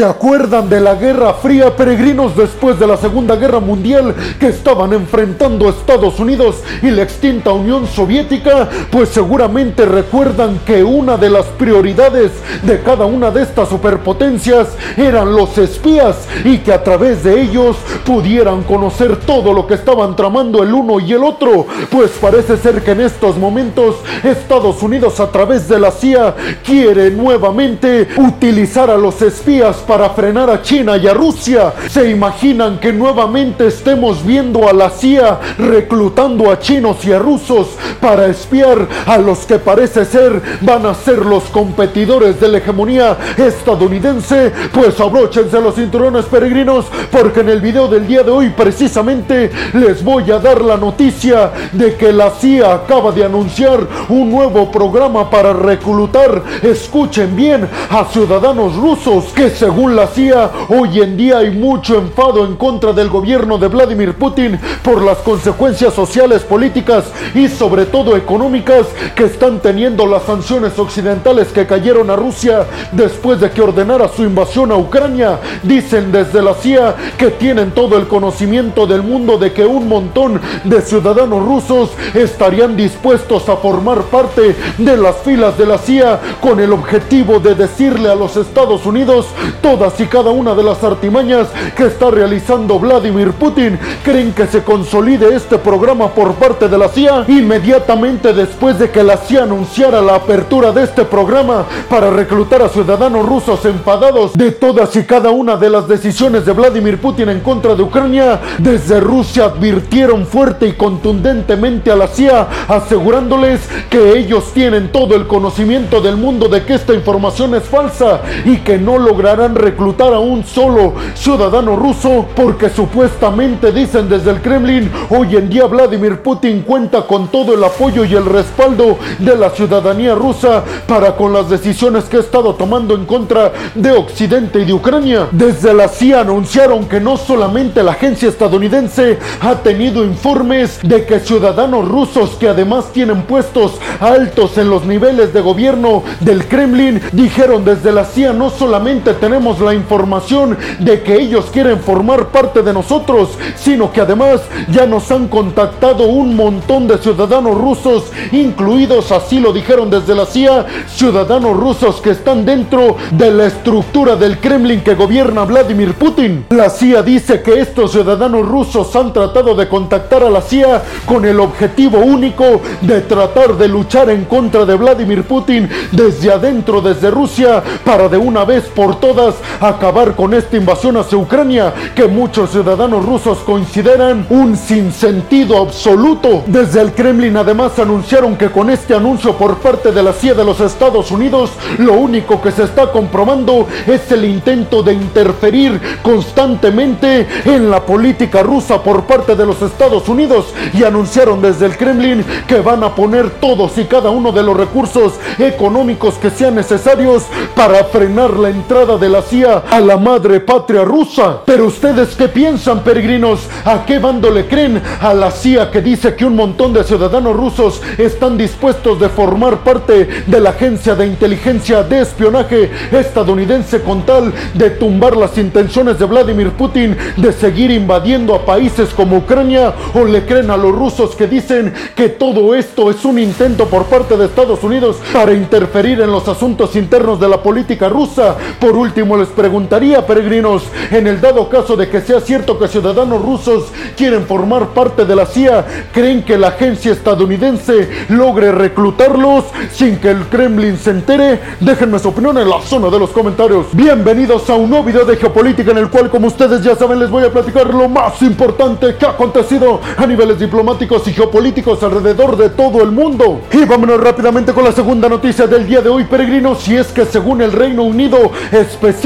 ¿Se acuerdan de la Guerra Fría, peregrinos, después de la Segunda Guerra Mundial que estaban enfrentando Estados Unidos y la extinta Unión Soviética? Pues seguramente recuerdan que una de las prioridades de cada una de estas superpotencias eran los espías y que a través de ellos pudieran conocer todo lo que estaban tramando el uno y el otro. Pues parece ser que en estos momentos Estados Unidos a través de la CIA quiere nuevamente utilizar a los espías para frenar a China y a Rusia. ¿Se imaginan que nuevamente estemos viendo a la CIA reclutando a chinos y a rusos para espiar a los que parece ser van a ser los competidores de la hegemonía estadounidense? Pues abróchense los cinturones peregrinos porque en el video del día de hoy precisamente les voy a dar la noticia de que la CIA acaba de anunciar un nuevo programa para reclutar, escuchen bien, a ciudadanos rusos que según la CIA hoy en día hay mucho enfado en contra del gobierno de Vladimir Putin por las consecuencias sociales, políticas y sobre todo económicas que están teniendo las sanciones occidentales que cayeron a Rusia después de que ordenara su invasión a Ucrania. Dicen desde la CIA que tienen todo el conocimiento del mundo de que un montón de ciudadanos rusos estarían dispuestos a formar parte de las filas de la CIA con el objetivo de decirle a los Estados Unidos todas y cada una de las artimañas que está realizando Vladimir Putin. ¿Creen que se consolide este programa por parte de la CIA? Inmediatamente después de que la CIA anunciara la apertura de este programa para reclutar a ciudadanos rusos enfadados de todas y cada una de las decisiones de Vladimir Putin en contra de Ucrania, desde Rusia advirtieron fuerte y contundentemente a la CIA asegurándoles que ellos tienen todo el conocimiento del mundo de que esta información es falsa y que no lograrán reclutar a un solo ciudadano ruso porque supuestamente dicen desde el Kremlin hoy en día Vladimir Putin cuenta con todo el apoyo y el respaldo de la ciudadanía rusa para con las decisiones que ha estado tomando en contra de Occidente y de Ucrania. Desde la CIA anunciaron que no solamente la agencia estadounidense ha tenido informes de que ciudadanos rusos que además tienen puestos altos en los niveles de gobierno del Kremlin dijeron desde la CIA no solamente tenemos la información de que ellos quieren formar parte de nosotros, sino que además ya nos han contactado un montón de ciudadanos rusos, incluidos, así lo dijeron desde la CIA, ciudadanos rusos que están dentro de la estructura del Kremlin que gobierna Vladimir Putin. La CIA dice que estos ciudadanos rusos han tratado de contactar a la CIA con el objetivo único de tratar de luchar en contra de Vladimir Putin desde adentro, desde Rusia, para de una vez por todas acabar con esta invasión hacia Ucrania que muchos ciudadanos rusos consideran un sinsentido absoluto. Desde el Kremlin además anunciaron que con este anuncio por parte de la CIA de los Estados Unidos, lo único que se está comprobando es el intento de interferir constantemente en la política rusa por parte de los Estados Unidos y anunciaron desde el Kremlin que van a poner todos y cada uno de los recursos económicos que sean necesarios para frenar la entrada de la CIA a la madre patria rusa. Pero ustedes qué piensan, peregrinos? ¿A qué bando le creen? A la CIA que dice que un montón de ciudadanos rusos están dispuestos de formar parte de la agencia de inteligencia de espionaje estadounidense con tal de tumbar las intenciones de Vladimir Putin de seguir invadiendo a países como Ucrania o le creen a los rusos que dicen que todo esto es un intento por parte de Estados Unidos para interferir en los asuntos internos de la política rusa. Por último, les preguntaría, peregrinos, en el dado caso de que sea cierto que ciudadanos rusos quieren formar parte de la CIA, ¿creen que la agencia estadounidense logre reclutarlos sin que el Kremlin se entere? Déjenme su opinión en la zona de los comentarios. Bienvenidos a un nuevo video de geopolítica en el cual, como ustedes ya saben, les voy a platicar lo más importante que ha acontecido a niveles diplomáticos y geopolíticos alrededor de todo el mundo. Y vámonos rápidamente con la segunda noticia del día de hoy, peregrinos, y es que según el Reino Unido, específicamente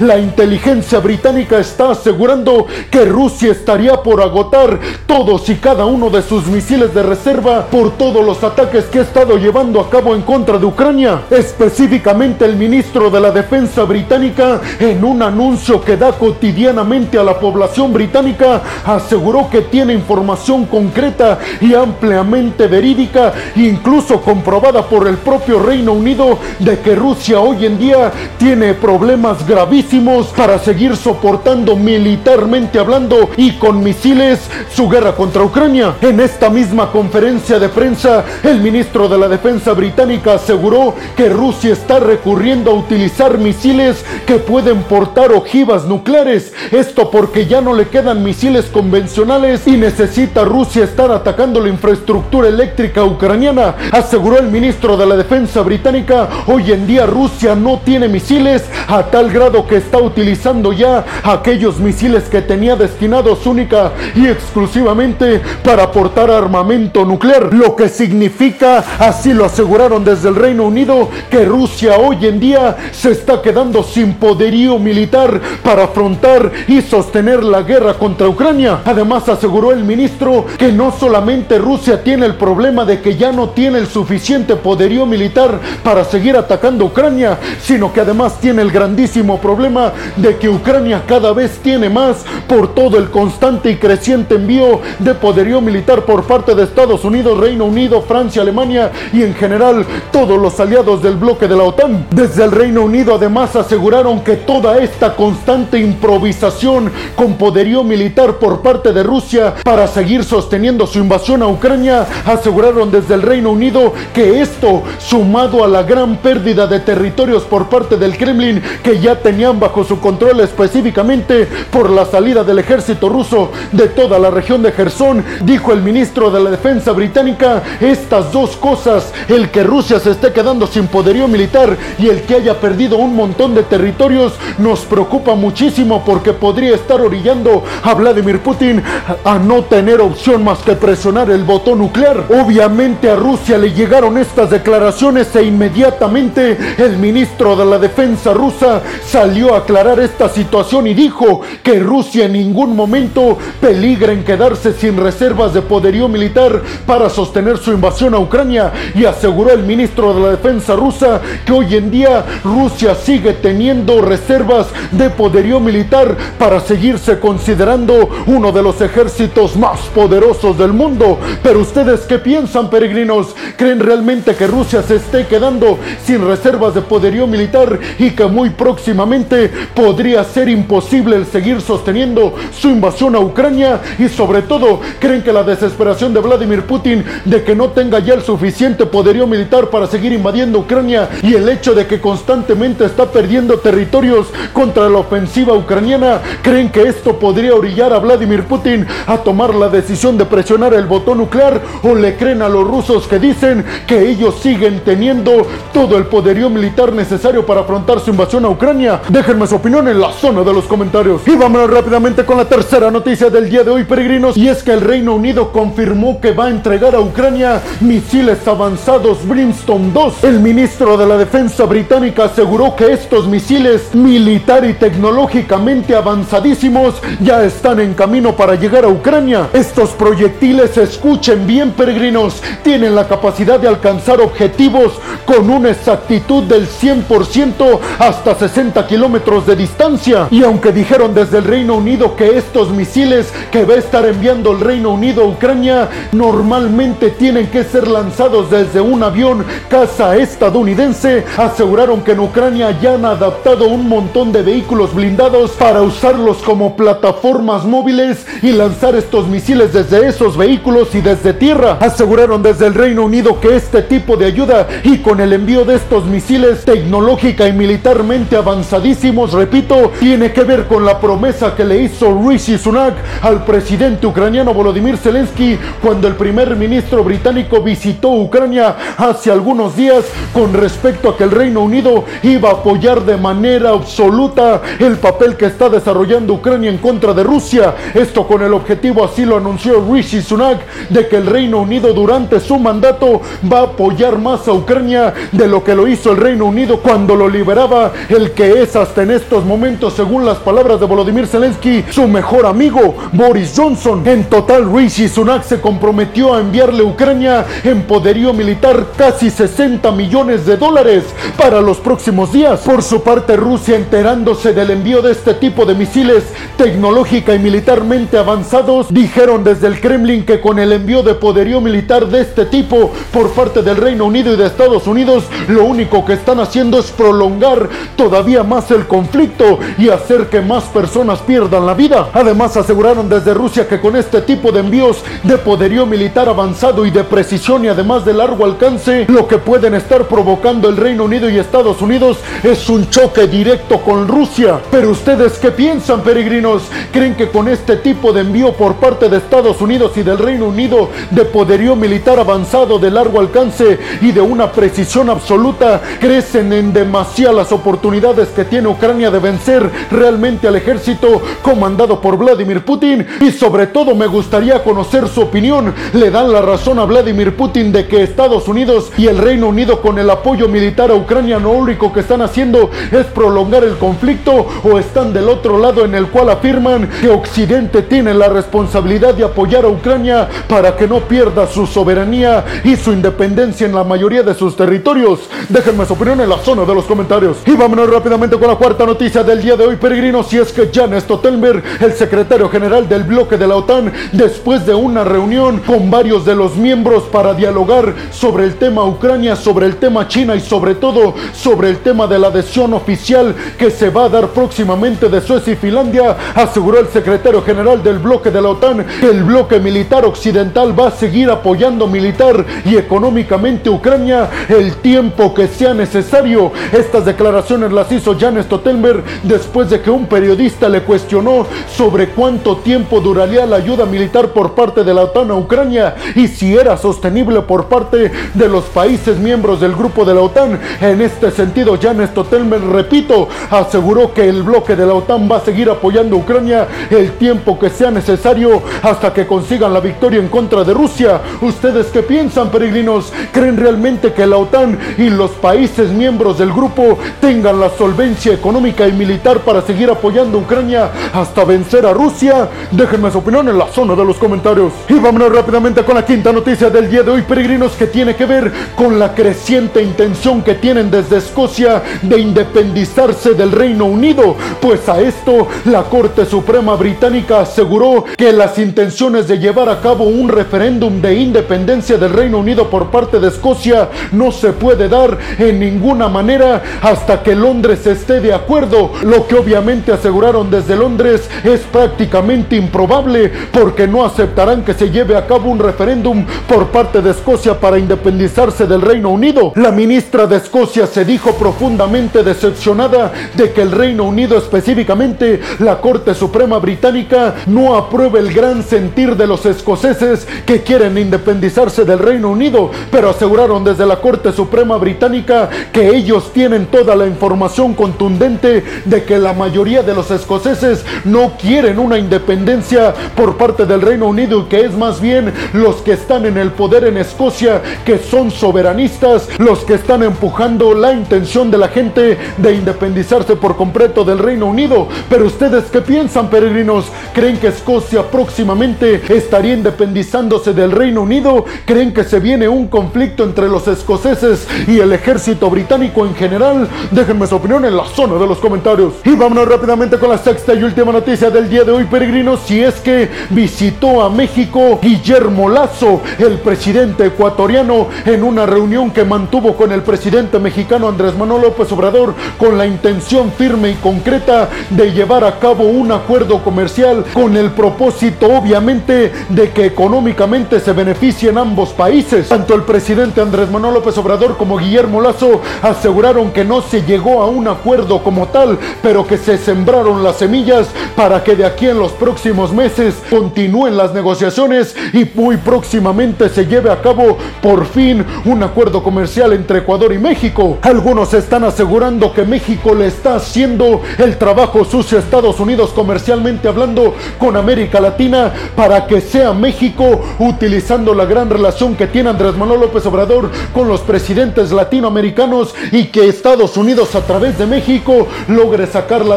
la inteligencia británica está asegurando que Rusia estaría por agotar todos y cada uno de sus misiles de reserva por todos los ataques que ha estado llevando a cabo en contra de Ucrania. Específicamente el ministro de la Defensa británica, en un anuncio que da cotidianamente a la población británica, aseguró que tiene información concreta y ampliamente verídica, incluso comprobada por el propio Reino Unido, de que Rusia hoy en día tiene problemas gravísimos para seguir soportando militarmente hablando y con misiles su guerra contra Ucrania. En esta misma conferencia de prensa, el ministro de la Defensa británica aseguró que Rusia está recurriendo a utilizar misiles que pueden portar ojivas nucleares. Esto porque ya no le quedan misiles convencionales y necesita Rusia estar atacando la infraestructura eléctrica ucraniana, aseguró el ministro de la Defensa británica. Hoy en día Rusia no tiene misiles a tal grado que está utilizando ya aquellos misiles que tenía destinados única y exclusivamente para portar armamento nuclear, lo que significa, así lo aseguraron desde el Reino Unido, que Rusia hoy en día se está quedando sin poderío militar para afrontar y sostener la guerra contra Ucrania. Además aseguró el ministro que no solamente Rusia tiene el problema de que ya no tiene el suficiente poderío militar para seguir atacando Ucrania, sino que además tiene el grandísimo problema de que Ucrania cada vez tiene más por todo el constante y creciente envío de poderío militar por parte de Estados Unidos, Reino Unido, Francia, Alemania y en general todos los aliados del bloque de la OTAN. Desde el Reino Unido además aseguraron que toda esta constante improvisación con poderío militar por parte de Rusia para seguir sosteniendo su invasión a Ucrania, aseguraron desde el Reino Unido que esto, sumado a la gran pérdida de territorios por parte del Kremlin que ya tenían bajo su control específicamente por la salida del ejército ruso de toda la región de Gerson, dijo el ministro de la Defensa británica, estas dos cosas, el que Rusia se esté quedando sin poderío militar y el que haya perdido un montón de territorios, nos preocupa muchísimo porque podría estar orillando a Vladimir Putin a no tener opción más que presionar el botón nuclear. Obviamente a Rusia le llegaron estas declaraciones e inmediatamente el ministro de la Defensa rusa salió a aclarar esta situación y dijo que Rusia en ningún momento peligra en quedarse sin reservas de poderío militar para sostener su invasión a Ucrania y aseguró el ministro de la Defensa rusa que hoy en día Rusia sigue teniendo reservas de poderío militar para seguirse considerando uno de los ejércitos más poderosos del mundo. Pero ustedes qué piensan, peregrinos? ¿Creen realmente que Rusia se esté quedando sin reservas de poderío militar y muy próximamente podría ser imposible el seguir sosteniendo su invasión a Ucrania? Y sobre todo, ¿creen que la desesperación de Vladimir Putin de que no tenga ya el suficiente poderío militar para seguir invadiendo Ucrania y el hecho de que constantemente está perdiendo territorios contra la ofensiva ucraniana, creen que esto podría orillar a Vladimir Putin a tomar la decisión de presionar el botón nuclear o le creen a los rusos que dicen que ellos siguen teniendo todo el poderío militar necesario para afrontar su invasión a Ucrania? Déjenme su opinión en la zona de los comentarios. Y vámonos rápidamente con la tercera noticia del día de hoy, peregrinos, y es que el Reino Unido confirmó que va a entregar a Ucrania misiles avanzados Brimstone 2. El ministro de la Defensa británica aseguró que estos misiles militar y tecnológicamente avanzadísimos ya están en camino para llegar a Ucrania. Estos proyectiles, escuchen bien peregrinos, tienen la capacidad de alcanzar objetivos con una exactitud del 100% hasta 60 kilómetros de distancia. Y aunque dijeron desde el Reino Unido que estos misiles que va a estar enviando el Reino Unido a Ucrania normalmente tienen que ser lanzados desde un avión caza estadounidense, aseguraron que en Ucrania ya han adaptado un montón de vehículos blindados para usarlos como plataformas móviles y lanzar estos misiles desde esos vehículos y desde tierra. Aseguraron desde el Reino Unido que este tipo de ayuda y con el envío de estos misiles tecnológica y militarmente avanzadísimos, repito, tiene que ver con la promesa que le hizo Rishi Sunak al presidente ucraniano Volodymyr Zelensky cuando el primer ministro británico visitó Ucrania hace algunos días con respecto a que el Reino Unido iba a apoyar de manera absoluta el papel que está desarrollando Ucrania en contra de Rusia. Esto con el objetivo, así lo anunció Rishi Sunak, de que el Reino Unido durante su mandato va a apoyar más a Ucrania de lo que lo hizo el Reino Unido cuando lo liberaba el que es hasta en estos momentos, según las palabras de Volodymyr Zelensky, su mejor amigo Boris Johnson. En total, Rishi Sunak se comprometió a enviarle a Ucrania en poderío militar casi 60 millones de dólares para los próximos días. Por su parte, Rusia enterándose del envío de este tipo de misiles tecnológica y militarmente avanzados, dijeron desde el Kremlin que con el envío de poderío militar de este tipo por parte del Reino Unido y de Estados Unidos, lo único que están haciendo es prolongar todavía más el conflicto y hacer que más personas pierdan la vida. Además, aseguraron desde Rusia que con este tipo de envíos de poderío militar avanzado y de precisión y además de largo alcance, lo que pueden estar provocando el Reino Unido y Estados Unidos es un choque directo con Rusia. Pero ustedes qué piensan, peregrinos? ¿Creen que con este tipo de envío por parte de Estados Unidos y del Reino Unido de poderío militar avanzado de largo alcance y de una precisión absoluta crecen en demasiadas oportunidades que tiene Ucrania de vencer realmente al ejército comandado por Vladimir Putin? Y sobre todo me gustaría conocer su opinión. ¿Le dan la razón a Vladimir Putin de que Estados Unidos y el Reino Unido con el apoyo militar a Ucrania lo único que están haciendo es prolongar el conflicto o están del otro lado en el cual afirman que Occidente tiene la responsabilidad de apoyar a Ucrania para que no pierda su soberanía y su independencia en la mayoría de sus territorios? Déjenme su opinión en la zona de los comentarios. Y vámonos rápidamente con la cuarta noticia del día de hoy, peregrinos, si es que Jan Stoltenberg, el secretario general del bloque de la OTAN, después de una reunión con varios de los miembros para dialogar sobre el tema Ucrania, sobre el tema China y sobre todo sobre el tema de la adhesión oficial que se va a dar próximamente de Suecia y Finlandia, aseguró el secretario general del bloque de la OTAN que el bloque militar occidental va a seguir apoyando militar y económicamente Ucrania el tiempo que sea necesario. Estas declaraciones las hizo Jan Stoltenberg después de que un periodista le cuestionó sobre cuánto tiempo duraría la ayuda militar por parte de la OTAN a Ucrania y si era sostenible por parte de los países miembros del grupo de la OTAN. En este sentido, Jan Stoltenberg, repito, aseguró que el bloque de la OTAN va a seguir apoyando a Ucrania el tiempo que sea necesario hasta que consigan la victoria en contra de Rusia. ¿Ustedes qué piensan, peregrinos? ¿Creen realmente que la OTAN y los países miembros del grupo tengan la solvencia económica y militar para seguir apoyando a Ucrania hasta vencer a Rusia? Déjenme su opinión en la zona de los comentarios. Y vámonos rápidamente con la quinta noticia del día de hoy, peregrinos, que tiene que ver con la creciente intención que tienen desde Escocia de independizarse del Reino Unido. Pues a esto la Corte Suprema Británica aseguró que las intenciones de llevar a cabo un referéndum de independencia del Reino Unido por parte de Escocia no se puede dar en ninguna manera hasta que Londres esté de acuerdo, lo que obviamente aseguraron desde Londres es prácticamente improbable porque no aceptarán que se lleve a cabo un referéndum por parte de Escocia para independizarse del Reino Unido. La ministra de Escocia se dijo profundamente decepcionada de que el Reino Unido, específicamente la Corte Suprema Británica, no apruebe el gran sentir de los escoceses que quieren independizarse del Reino Unido, pero aseguraron desde la Corte Suprema Británica que ellos tienen toda la información contundente de que la mayoría de los escoceses no quieren una independencia por parte del Reino Unido y que es más bien los que están en el poder en Escocia que son soberanistas, los que están empujando la intención de la gente de independizarse por completo del Reino Unido. Pero ustedes qué piensan, peregrinos? ¿Creen que Escocia próximamente estaría independizándose del Reino Unido? ¿Creen que se viene un conflicto entre los escoceses y el ejército británico en general? Déjenme su opinión en la zona de los comentarios. Y vámonos rápidamente con la sexta y última noticia del día de hoy, peregrinos. Si es que visitó a México Guillermo Lazo, el presidente ecuatoriano, en una reunión que mantuvo con el presidente mexicano Andrés Manuel López Obrador con la intención firme y concreta de llevar a cabo un acuerdo comercial con el propósito obviamente de que económicamente se beneficien ambos países. Tanto el presidente Andrés Manuel López Obrador como Guillermo Lazo aseguraron que no se llegó a un acuerdo como tal, pero que se sembraron las semillas para que de aquí en los próximos meses continúen las negociaciones y muy próximamente se lleve a cabo por fin un acuerdo comercial entre Ecuador y México. Algunos están asegurando que México le está haciendo el trabajo sucio a Estados Unidos comercialmente hablando con América Latina para que sea México utilizando la gran relación que tiene Andrés Manuel López Obrador con los presidentes latinoamericanos y que Estados Unidos a través de México logre sacar la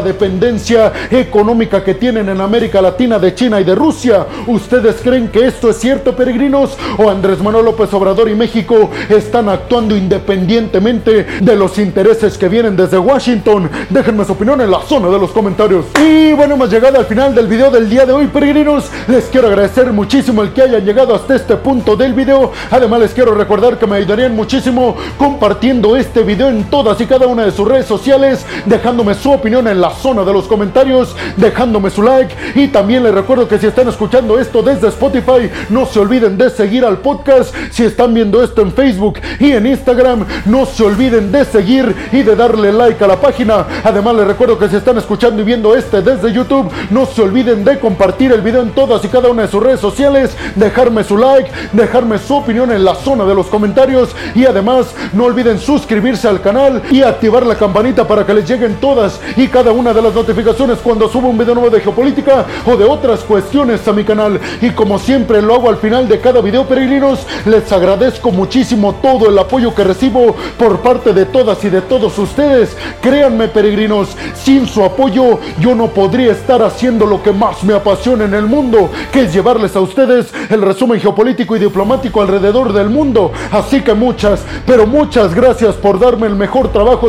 dependencia económica que tienen en América Latina de China y de Rusia. ¿Ustedes creen que esto es cierto, peregrinos? ¿O Andrés Manuel López Obrador y México están actuando independientemente de los intereses que vienen desde Washington? Déjenme su opinión en la zona de los comentarios. Y bueno, hemos llegado al final del video del día de hoy, peregrinos. Les quiero agradecer muchísimo el que hayan llegado hasta este punto del video. Además, les quiero recordar que me ayudarían muchísimo compartiendo este video en todas y cada una de sus redes sociales, dejándome su opinión en la zona de los comentarios, dejándome su like y también les recuerdo que si están escuchando esto desde Spotify, no se olviden de seguir al podcast. Si están viendo esto en Facebook y en Instagram, no se olviden de seguir y de darle like a la página. Además les recuerdo que si están escuchando y viendo este desde YouTube, no se olviden de compartir el video en todas y cada una de sus redes sociales, dejarme su like, dejarme su opinión en la zona de los comentarios y además no olviden suscribirse al canal y activar la campanita para que les lleguen todas y cada una de las notificaciones cuando subo un video nuevo de geopolítica o de otras cuestiones a mi canal. Y como siempre lo hago al final de cada video peregrinos, les agradezco muchísimo todo el apoyo que recibo por parte de todas y de todos ustedes. Créanme peregrinos, sin su apoyo yo no podría estar haciendo lo que más me apasiona en el mundo, que es llevarles a ustedes el resumen geopolítico y diplomático alrededor del mundo. Así que muchas, pero muchas gracias por darme el mejor trabajo